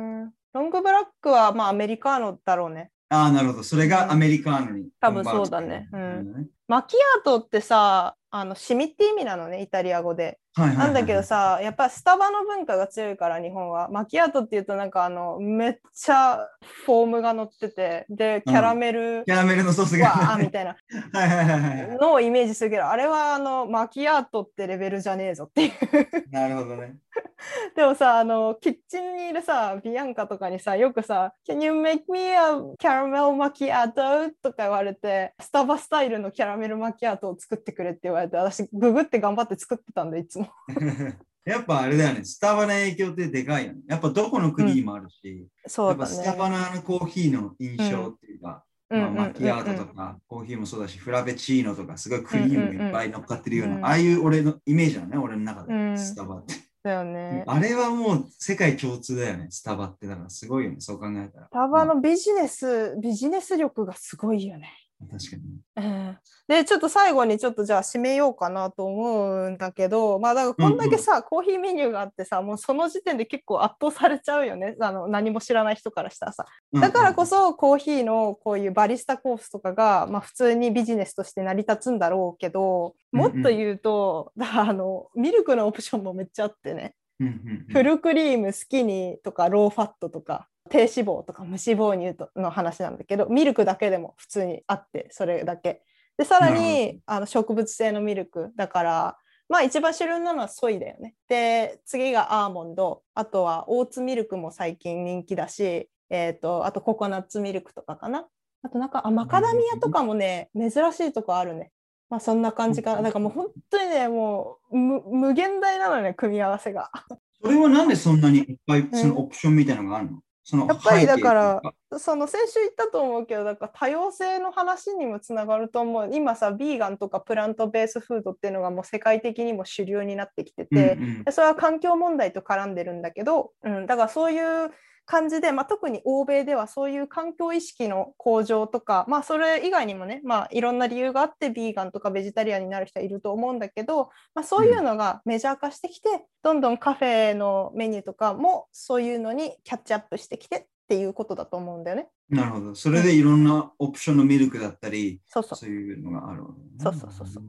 ロングブラックはまあアメリカーノだろうね。ああ、なるほど。それがアメリカーノに。多分そうだね。うん。うんマキアートってさあのシミって意味なのねイタリア語でなんだけど、さやっぱスタバの文化が強いから日本はマキアートっていうとなんかあのめっちゃフォームが乗っててでキャラメルキャラメルのソースが。みたいな はいはいはいはい。のをイメージするけどあれはあのマキアートってレベルじゃねえぞっていうなるほどね。でもさあのキッチンにいるさビアンカとかにさよくさ「Can you make me a caramel macchiato?」とか言われてスタバスタイルのキャラメルマキアートを作ってくれって言われて私ググって頑張って作ってたんでいつも やっぱあれだよね、スタバの影響ってでかいよね。やっぱどこの国にもあるし、そうだやっぱスタねバのあのコーヒーの印象っていうか、まあ、うん。うんうん。うん。マキアートとかコーヒーもそうだし、フラペチーノとかすごいクリームがいっぱい乗っかってるような、うん。うんああいう俺のイメージなのね、俺の中で、うん。スタバって。だよね。あれはもう世界共通だよね、スタバって。だからすごいよね、そう考えたら。スタバのビジネスビジネス力がすごいよね。まあ確かに。うんでちょっと最後にちょっとじゃあ締めようかなと思うんだけどまあだからこんだけさ、コーヒーメニューがあってさもうその時点で結構圧倒されちゃうよね。あの何も知らない人からしたらさ。だからこそコーヒーのこういうバリスタコースとかが、まあ、普通にビジネスとして成り立つんだろうけどもっと言うと、だからあのミルクのオプションもめっちゃあってね。うんうんうん。フルクリームスキニーとかローファットとか低脂肪とか無脂肪乳との話なんだけどミルクだけでも普通にあってそれだけ。でさらにあの植物性のミルクだからまあ一番主流なのはソイだよね。で次がアーモンド。あとはオーツミルクも最近人気だし、えー、とあとココナッツミルクとかかな。あとなんかあマカダミアとかもね珍しいとこあるね。まあそんな感じかな。だからもう本当にねもう無無限大なのね組み合わせが。それはなんでそんなにいっぱいん。そのオプションみたいなのがあるの、その？やっぱりだからその先週言ったと思うけどだから多様性の話にもつながると思う。今さビーガンとかプラントベースフードっていうのがもう世界的にも主流になってきてて、うんうん。でそれは環境問題と絡んでるんだけど、うん、だからそういう感じで、まあ、特に欧米ではそういう環境意識の向上とか、まあ、それ以外にもね、まあ、いろんな理由があってビーガンとかベジタリアンになる人はいると思うんだけど、まあ、そういうのがメジャー化してきて、どんどんカフェのメニューとかもそういうのにキャッチアップしてきてっていうことだと思うんだよね。なるほど。それでいろんなオプションのミルクだったり、そうそうそういうのがあるわけねそうそうそうそう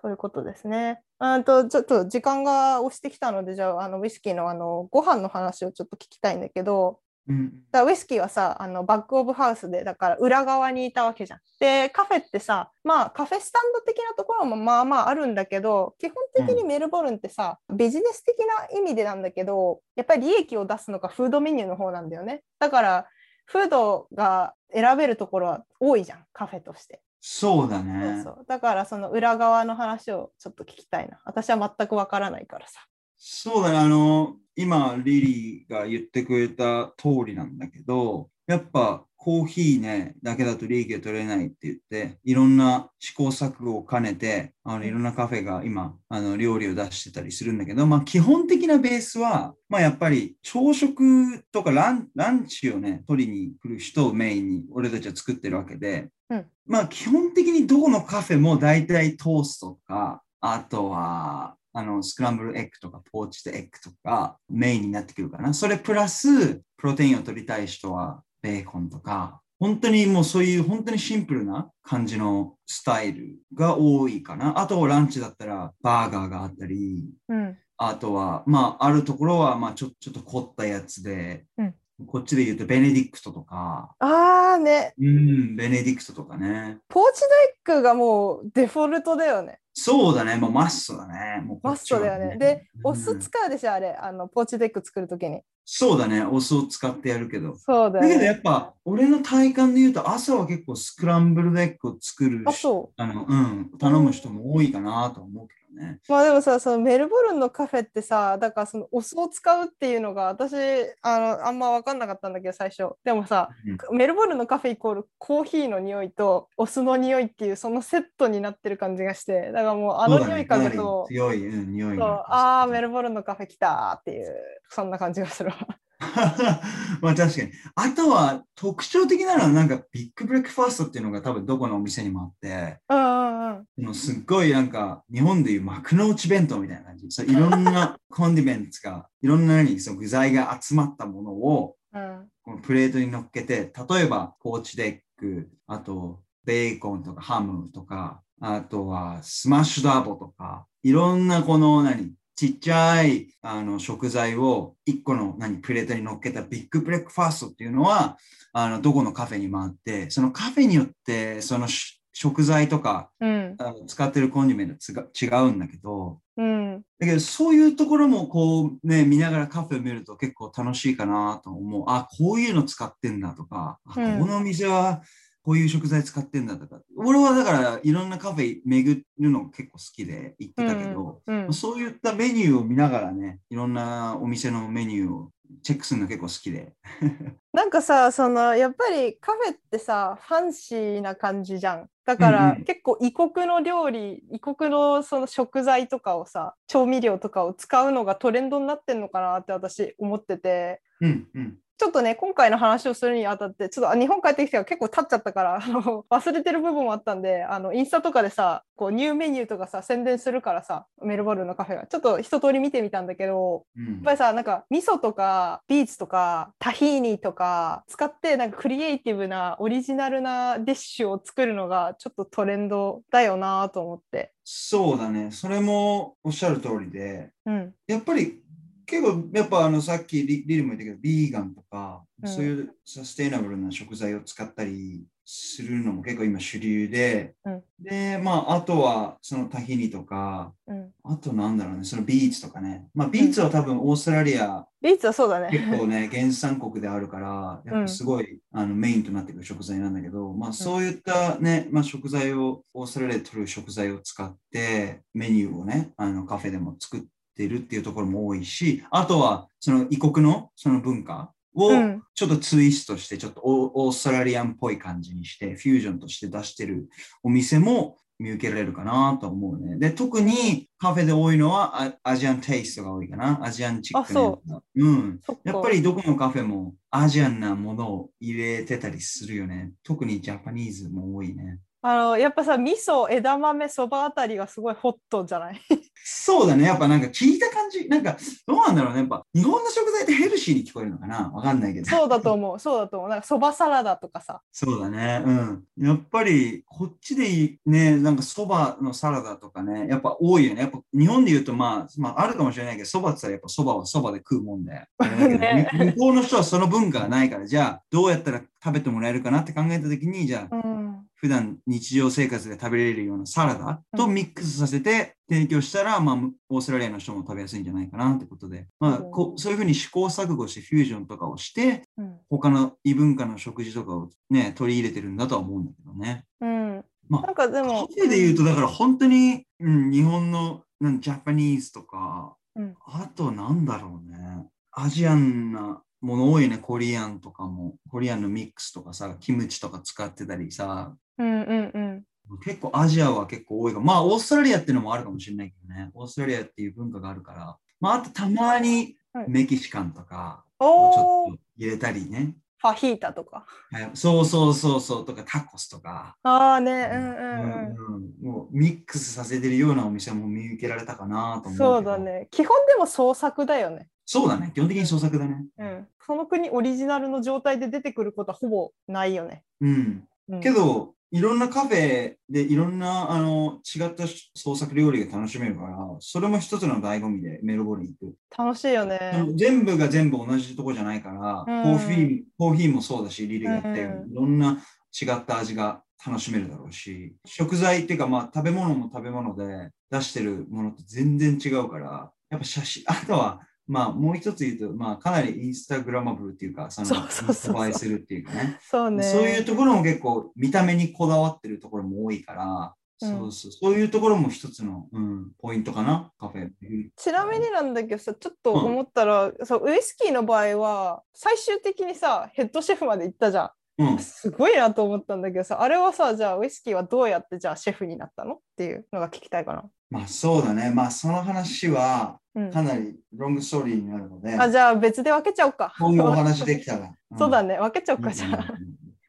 そういうことですね。うんとちょっと時間が押してきたのでじゃああのウイスキーのあのご飯の話をちょっと聞きたいんだけどうんだウイスキーはさあのバック・オブ・ハウスでだから裏側にいたわけじゃん。でカフェってさまあカフェスタンド的なところもまあまああるんだけど基本的にメルボルンってさ、ビジネス的な意味でなんだけどやっぱり利益を出すのがフードメニューの方なんだよね。だからフードが選べるところは多いじゃんカフェとして。そうだそうねそ。うだからその裏側の話をちょっと聞きたいな。私は全くわからないからさ。そうだね。あの、今、リリーが言ってくれた通りなんだけど、やっぱコーヒーね、だけだと利益が取れないって言って、いろんな試行錯誤を兼ねて、あのいろんなカフェが今、あの料理を出してたりするんだけど、まあ基本的なベースは、まあやっぱり朝食とかランランチをね、取りに来る人をメインに俺たちは作ってるわけで、うんまあ基本的にどこのカフェも大体トーストとか、あとは、あの、スクランブルエッグとか、ポーチドエッグとか、メインになってくるかな。それプラス、プロテインを取りたい人は、ベーコンとか、本当にもうそういう本当にシンプルな感じのスタイルが多いかな。あとランチだったらバーガーがあったり、うん。あとは、まあ、あるところは、まあ、ちょちょっと凝ったやつで、うんこっちで言うとベネディクトとか、ああね、うん、ベネディクトとかね。ポーチドエッグがもうデフォルトだよね。そうだね、もうマストだね。もうこマストだよね。で、お酢うん使うでしょ、あれ。あの、ポーチドエッグ作るときに。そうだね、お酢を使ってやるけど。そうだよね。だけどやっぱ、俺の体感で言うと、朝は結構スクランブルエッグを作るあ、そう。あの、うん、頼む人も多いかなと思うけどね。まあでもさ、そのメルボルンのカフェってさ、だからそのお酢を使うっていうのが私、あの、あんま分かんなかったんだけど、最初。でもさ、メルボルンのカフェイコールコーヒーの匂いとお酢の匂いっていうそのセットになってる感じがして、だからもうあの匂い嗅ぐと、かなり強い、うん、匂いそうが。ああ、メルボルンのカフェ来たーっていう、そんな感じがするわ。まあ確かに。あとは特徴的なのはなんかビッグブレックファーストっていうのが多分どこのお店にもあって、うんうんうん。もうすっごいなんか日本でいう幕の内弁当みたいな感じ。そういろんな condiments が、いろんな何その具材が集まったものをうんこのプレートに乗っけて、例えばポーチドエッグ、あとベーコンとかハムとか、あとは smashed avo とか、いろんなこの何ちっちゃいあの食材を一個の何プレートに乗っけたビッグブレックファーストっていうのは、あのどこのカフェにもあって、そのカフェによってそのし食材とかうん。あの使ってるコンディメントつが違うんだけど、うん。だけどそういうところもこうね、見ながらカフェを見ると結構楽しいかなと思う。あ、こういうの使ってんだとか、あうん。このお店はこういう食材使ってんだとか。俺はだからいろんなカフェ巡るの結構好きで行ってたけど、うんそういったメニューを見ながらね、いろんなお店のメニューをチェックするの結構好きで。なんかさそのやっぱりカフェってさファンシーな感じじゃんだから、うんうん結構異国の料理異国のその食材とかをさ調味料とかを使うのがトレンドになってんのかなって私思っててうんうん。ちょっとね今回の話をするにあたってちょっとあ日本帰ってきてから結構経っちゃったからあの忘れてる部分もあったんであのインスタとかでさこうニューメニューとかさ宣伝するからさメルボルンのカフェがちょっと一通り見てみたんだけどうんやっぱりさなんか味噌とかビーツとかタヒーニとか使ってなんかクリエイティブなオリジナルなディッシュを作るのがちょっとトレンドだよなと思って。そうだね。それもおっしゃる通りで、うんやっぱり結構やっぱあのさっきリリリも言ったけどビーガンとか、うん。そういうサステイナブルな食材を使ったりするのも結構今主流で、うん。でまああとはそのタヒニとかうん、あとなんだろうねそのビーツとかね。まあビーツは多分オーストラリアビーツはそうだ結ね。構ね原産国であるからやっぱすごい、あのメインとなってくる食材なんだけどまあそういったね、まあ、食材をオーストラリアで取る食材を使ってメニューをねあのカフェでも作ってるっていうところも多いしあとはその異国のその文化をうんちょっとツイストして、ちょっとオオーストラリアンっぽい感じにして、フュージョンとして出してるお店も見受けられるかなと思うね。で、特にカフェで多いのはアアジアンテイストが多いかな。アジアンチックなやつがうん。やっぱりどこのカフェもアジアンなものを入れてたりするよね。特にジャパニーズも多いね。あのやっぱさ味噌枝豆そばあたりがすごいホットじゃない？そうだね。やっぱなんか聞いた感じ。なんかどうなんだろうね。やっぱ日本の食材ってヘルシーに聞こえるのかな？わかんないけど。そうだと思うそうだと思うなんかそばサラダとかさそうだね。うん。やっぱりこっちでいいね、なんかそばのサラダとかね、やっぱ多いよね。やっぱ日本で言うとまあ、まああるかもしれないけど、そばって言ったらやっぱそばはそばで食うもんで。だけどね向こうの人はその文化がないから、じゃあどうやったら食べてもらえるかなって考えたときに、じゃあうん。普段日常生活で食べれるようなサラダとミックスさせて提供したら、まあ、オーストラリアの人も食べやすいんじゃないかなってことで、まあ、こうそういうふうに試行錯誤してフュージョンとかをして、うん。他の異文化の食事とかをね、取り入れてるんだとは思うんだけどね。うん。まあなんかでカフもェで言うと、だから本当に、うん、日本のなんジャパニーズとか、うん。あとなんだろうね、アジアンなもの多いね、コリアンとかも、コリアンのミックスとかさ、キムチとか使ってたりさ、うんうんうん。結構アジアは結構多いが、まあオーストラリアっていうのもあるかもしれないけどね、オーストラリアっていう文化があるから、まああとたまにはい。メキシカンとかをちょっと入れたりね、ファヒータとか。はい。そうそうそうそう。とかタコスとか、ああね。うん。うんうんうん。もうミックスさせてるようなお店も見受けられたかなと思う。そうだ。ね。基本でも創作だよねそうだね。基本的に創作だね。うんその国オリジナルの状態で出てくることはほぼないよね、うん。うん、けど、いろんなカフェでいろんなあの違った創作料理が楽しめるから、それも一つの醍醐味でメルボルンに行く。楽しいよね全部が全部同じとこじゃないから、うんコーヒーコーヒーもそうだし、リリが言ったよういろんな違った味が楽しめるだろうし、食材っていうか、まあ、食べ物も食べ物で出してるものと全然違うから、やっぱ写真、あとは、まあ、もう一つ言うと、まあ、かなりインスタグラマブルっていうか、その、映えするっていうかね。そうね。そういうところも結構見た目にこだわってるところも多いから、うん。そうそう。そういうところも一つの、うん、ポイントかな、カフェ。ちなみになんだけどさちょっと思ったら、そうウイスキーの場合は最終的にさヘッドシェフまで行ったじゃうん。ん、すごいなと思ったんだけどさあれはさじゃあウイスキーはどうやってじゃあシェフになったの？っていうのが聞きたいかな、まあそうだね。まあその話はうん、かなりロングストーリーになるので、あじゃあ別で分けちゃおうか今後お話できたら。そうだね。ね分けちゃおうかじゃあ、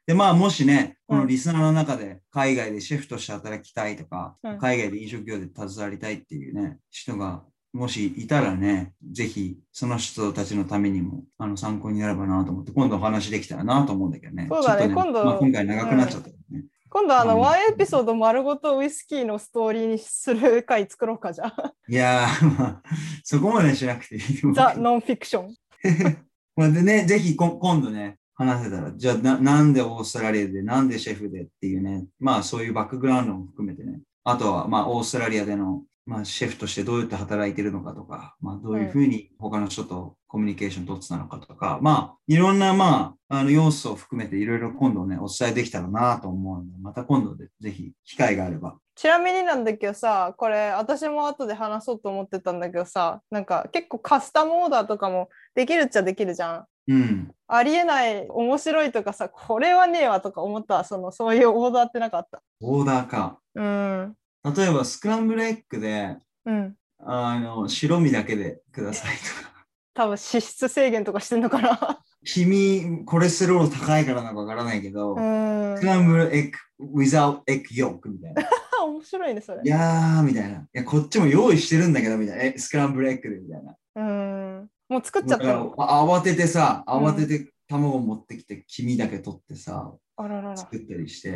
で、まあもしね、こうんのリスナーの中で海外でシェフとして働きたいとか、うん海外で飲食業で携わりたいっていうね、人がもしいたらね、ぜひその人たちのためにもあの参考になればなと思って、今度お話できたらなと思うんだけどね。そうだねちょっと今度まあ、今回長くなっちゃったけどね。今度あのうん。ワンエピソード丸ごとウイスキーのストーリーにする回作ろうかじゃあ。いやー、まあ、そこまでしなくていいザ・ノンフィクション。これでね、ぜひこ今度ね、話せたら、じゃあな、なんでオーストラリアで、なんでシェフでっていうね、まあそういうバックグラウンドも含めてね、あとはまあオーストラリアでの、まあ、シェフとしてどうやって働いてるのかとか、まあどういうふうに他の人とコミュニケーション取ってたのかとか、まあいろんなまあ、あの要素を含めていろいろ今度ね、お伝えできたらなと思うので、また今度でぜひ機会があれば。ちなみになんだけどさこれ私も後で話そうと思ってたんだけどさなんか結構カスタムオーダーとかもできるっちゃできるじゃんうん。ありえない面白いとかさこれはねえわとか思ったそのそういうオーダーってなかった？オーダーか。うん例えばスクランブルエッグで、うんあの、白身だけでくださいとか。多分脂質制限とかしてんのかな君、コレステロール高いからなんかわからないけど、うんスクランブルエッグ without egg yolk みたいな。い 面白いねそれやーみたいな。いや、こっちも用意してるんだけどみたいな。え、スクランブルエッグでみたいな。うんもう作っちゃっただの慌ててさ、うん慌てて卵持ってきて、黄身だけ取ってさ、あららら作ったりして、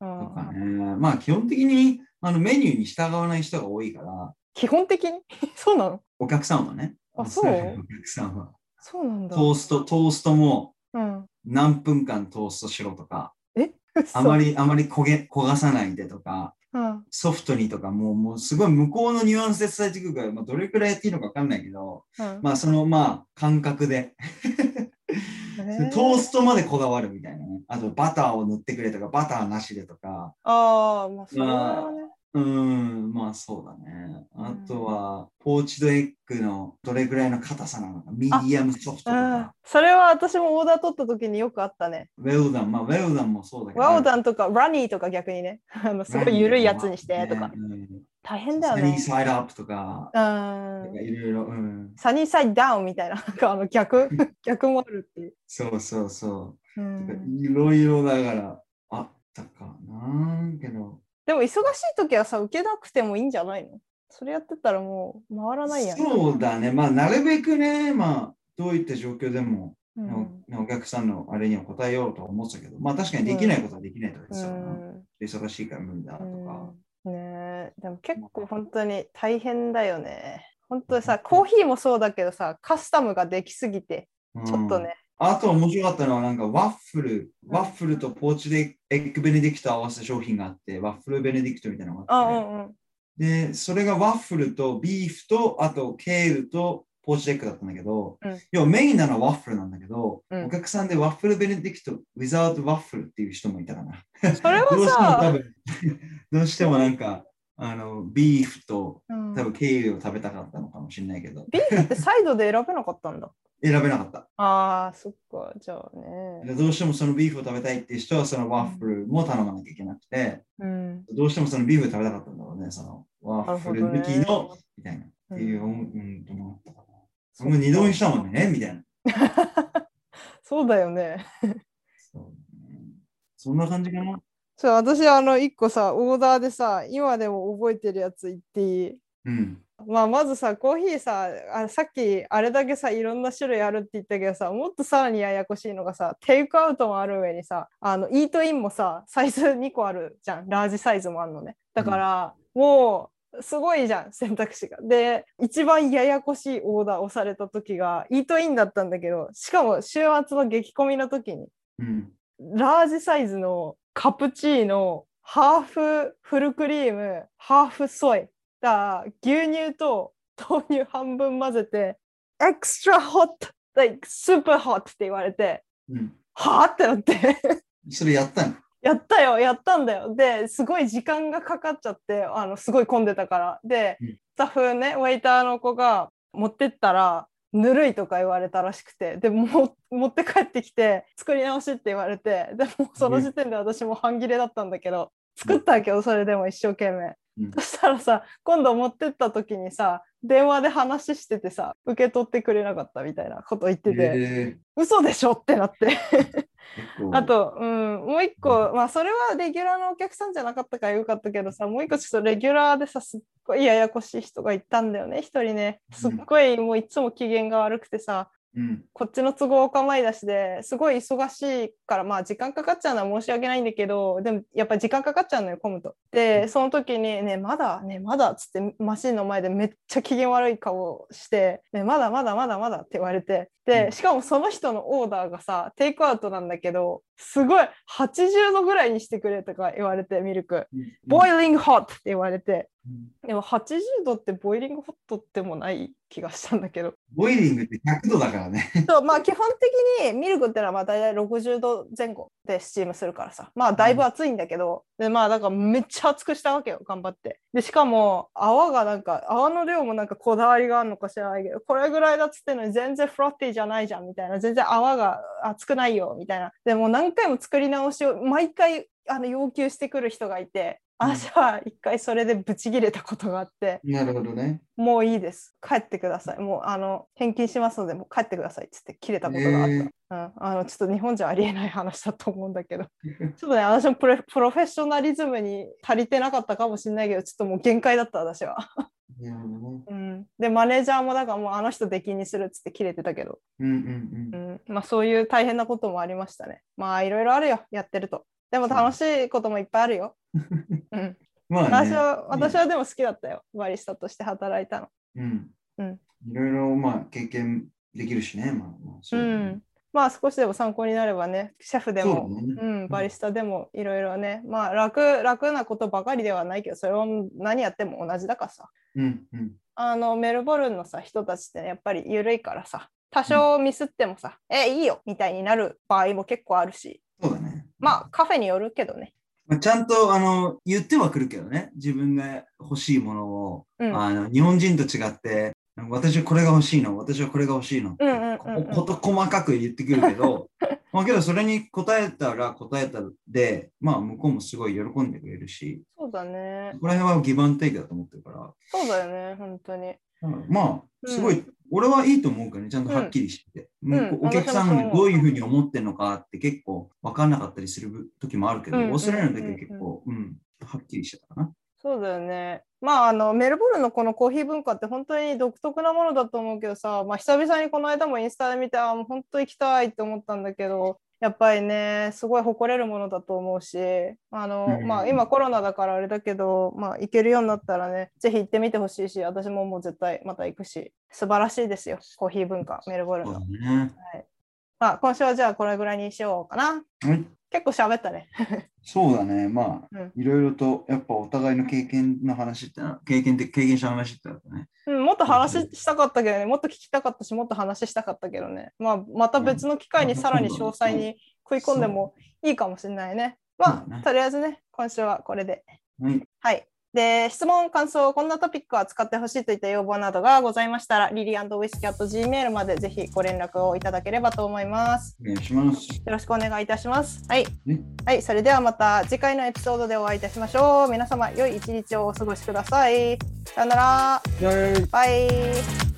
うんとかね。まあ、基本的にあのメニューに従わない人が多いから、基本的に？そうなの？お客さんはね。あそう？お客さんは。そうなんだ。トースト、トーストもうん。何分間トーストしろとか、え？あまり、あまり焦げ、焦がさないでとか、うん。ソフトにとかもう、もうすごい向こうのニュアンスで伝えてくるから、まあ、どれくらいやっていいのかわかんないけど、うん。まあそのまあ感覚で、へ トーストまでこだわるみたいなね。あとバターを塗ってくれとか、バターなしでとか、ああまあそれはねうん、まあそうだね。あとは、ポーチドエッグのどれぐらいの硬さなのか、 medium soft とうんか、それは私もオーダー取った時によくあったね。 well done、まあ well done もそうだけど。 well done とか runny とか逆にね、あのすごい緩いやつにしてとか。大変だよね。 sunny si de up とか、いろいろ、うん。サニーサイドダウンみたいな、なんかあの逆、逆もあるっていう。そうそうそうう。んいろいろだからあったかなけど。でも忙しい時はさ、受けなくてもいいんじゃないの？それやってたらもう回らないやん。そうだね。まあ、なるべくね、まあ、どういった状況でも、うんお客さんのあれには答えようとは思ってたけど、まあ確かにできないことはできないとかうですよな。ん忙しいから無理だとか。うんねえでも結構本当に大変だよね。本当にさ、コーヒーもそうだけどさ、カスタムができすぎて、ちょっとね。あと面白かったのは、なんかワッフル、ワッフルとポーチドエッグベネディクト合わせた商品があって、ワッフルベネディクトみたいなのがああって、うんうん。で、それがワッフルとビーフと、あとケールとポーチドエッグだったんだけど、うん。要はメインなのはワッフルなんだけど、うん。お客さんでワッフルベネディクト without ワッフルっていう人もいたかな。それはどうしても多さ、分、どうしてもなんか、あの、ビーフとうん。多分ケールを食べたかったのかもしれないけど、ビーフってサイドで選べなかったんだ。選べなかった。ああ、そっか、じゃあね。でどうしてもそのビーフを食べたいっていう人はそのワッフルも頼まなきゃいけなくて、うん。どうしてもそのビーフを食べたかったんだろうね、そのワッフル抜きのね、みたいな。うんっていう、うん、うん、と思ったかな。それも二度見したもんね、みたいな。そうだよね。そうねそんな感じかな。そう、私、あの、一個さ、オーダーでさ、今でも覚えてるやつ言っていい？うん。まあ、まずさ、コーヒーさあ、さっきあれだけさ、いろんな種類あるって言ったけどさ、もっとさらにややこしいのがさ、テイクアウトもある上にさ、あのイートインもさ、サイズ2個あるじゃん。ラージサイズもあるのね。だから、もう、すごいじゃん、選択肢が。で、一番ややこしいオーダーをされた時が、イートインだったんだけど、しかも週末の激込みの時に、うん。ラージサイズのカプチーノ、ハーフフルクリーム、ハーフソイ。だ牛乳と豆乳半分混ぜて、エクストラホット、like super hot って言われて、うん。はあってなって、それやったのやったよ、やったんだよ。で、すごい時間がかかっちゃって、あのすごい混んでたから。でうん、スタッフね、ウェイターの子が持ってったら、ぬるいとか言われたらしくて、でも持って帰ってきて、作り直しって言われて、でもその時点で私も半切れだったんだけど、作ったけど、それでも一生懸命。うん。そしたらさ、今度持ってった時にさ、電話で話しててさ、受け取ってくれなかったみたいなこと言ってて、え。嘘でしょってなって。あと、うん、もう一個、まあそれはレギュラーのお客さんじゃなかったからよかったけどさ、もう一個ちょっとレギュラーでさ、すっごいややこしい人がいたんだよね、一人ね。すっごいもういつも機嫌が悪くてさ、うん。こっちの都合お構いだしですごい忙しいからまあ時間かかっちゃうのは申し訳ないんだけどでもやっぱり時間かかっちゃうのよ混むと。でその時に「ねまだねまだ」っつってマシンの前でめっちゃ機嫌悪い顔して「ねまだまだまだまだ」って言われてうんでしかもその人のオーダーがさテイクアウトなんだけどすごい80度ぐらいにしてくれとか言われてミルク。ボイリングホットって言われてうんでも80度ってボイリングホットってもない気がしたんだけど。ボイリングって100度だからね。そうまあ基本的にミルクってのはまあ大体60度前後でスチームするからさ。まあだいぶ熱いんだけど、でまあだからめっちゃ熱くしたわけよ頑張って。でしかも泡がなんか泡の量もなんかこだわりがあるのか知らないけどこれぐらいだっつってんのに全然フロッティじゃないじゃんみたいな。全然泡が熱くないよみたいな。でも何回も作り直しを毎回あの要求してくる人がいてうん私は一回それでブチギレたことがあって、なるほどね。もういいです。帰ってください。もうあの返金しますので、もう帰ってくださいっつって切れたことがあった。へーうん、あのちょっと日本じゃありえない話だと思うんだけど、ちょっとね、私もプロプロフェッショナリズムに足りてなかったかもしれないけど、ちょっともう限界だった、私は。なるほどね。うん、で、マネージャーもだからもうあの人出禁にするっつって切れてたけど、うんうんうん。うん、まあそういう大変なこともありましたね。まあいろいろあるよ、やってると。でも楽しいこともいっぱいあるよ。うん、まあね。私は私はでも好きだったよ、バリスタとして働いたの。うん。うんいろいろまあ経験できるしね。まあまあそううん、まあ少しでも参考になればね、シェフでそうね。うん、バリスタでもいろいろね、まあ楽楽なことばかりではないけど、それを何やっても同じだからさ。うんうん。あのメルボルンのさ人たちって、ね、やっぱり緩いからさ、多少ミスってもさ、えいいよみたいになる場合も結構あるし、そうだね。まあカフェによるけどね。まあ、ちゃんとあの言ってはくるけどね、自分が欲しいものを、うん。あの日本人と違って、私はこれが欲しいの、私はこれが欲しいのここと細かく言ってくるけど、まあけどそれに答えたら答えたで、まあ向こうもすごい喜んでくれるし、そうだね。これはギバンテイクだと思ってるから、そうだよね、本当に。うん。まあ、うんすごい、俺はいいと思うからね、ちゃんとはっきりしてううんお客さんがどういうふうに思ってるのかって結構分かんなかったりする時もあるけど、うん。オーストラリアの時は結構、うん、はっきりしてたかな。そうだよね。まあ、あのメルボルンのこのコーヒー文化って本当に独特なものだと思うけどさ、まあ、久々にこの間もインスタで見て、あもう本当行きたいって思ったんだけど、やっぱりね、すごい誇れるものだと思うし、あのうんまあ、今コロナだからあれだけど、まあ、行けるようになったらね、ぜひ行ってみてほしいし、私ももう絶対また行くし、素晴らしいですよ、コーヒー文化、メルボルンそうのだ。ね。まあ、今週はじゃあこれぐらいにしようかな。はい。結構喋ったね。そうだね。まあ、うんいろいろと、やっぱお互いの経験の話ってな、経験って経験した話ってあったね。うん、もっと話したかったけどね、もっと聞きたかったし、もっと話したかったけどね。まあ、また別の機会にさらに詳細に食い込んでもいいかもしれないね。まあ、とりあえずね、今週はこれで。はい。はい。で、質問、感想、こんなトピックは使ってほしいといった要望などがございましたら、リリーウイスキャット Gmail までぜひご連絡をいただければと思います。お願いします。よろしくお願いいたします。はいね。はい、それではまた次回のエピソードでお会いいたしましょう。皆様、良い一日をお過ごしください。さよなら。イェーイバイ。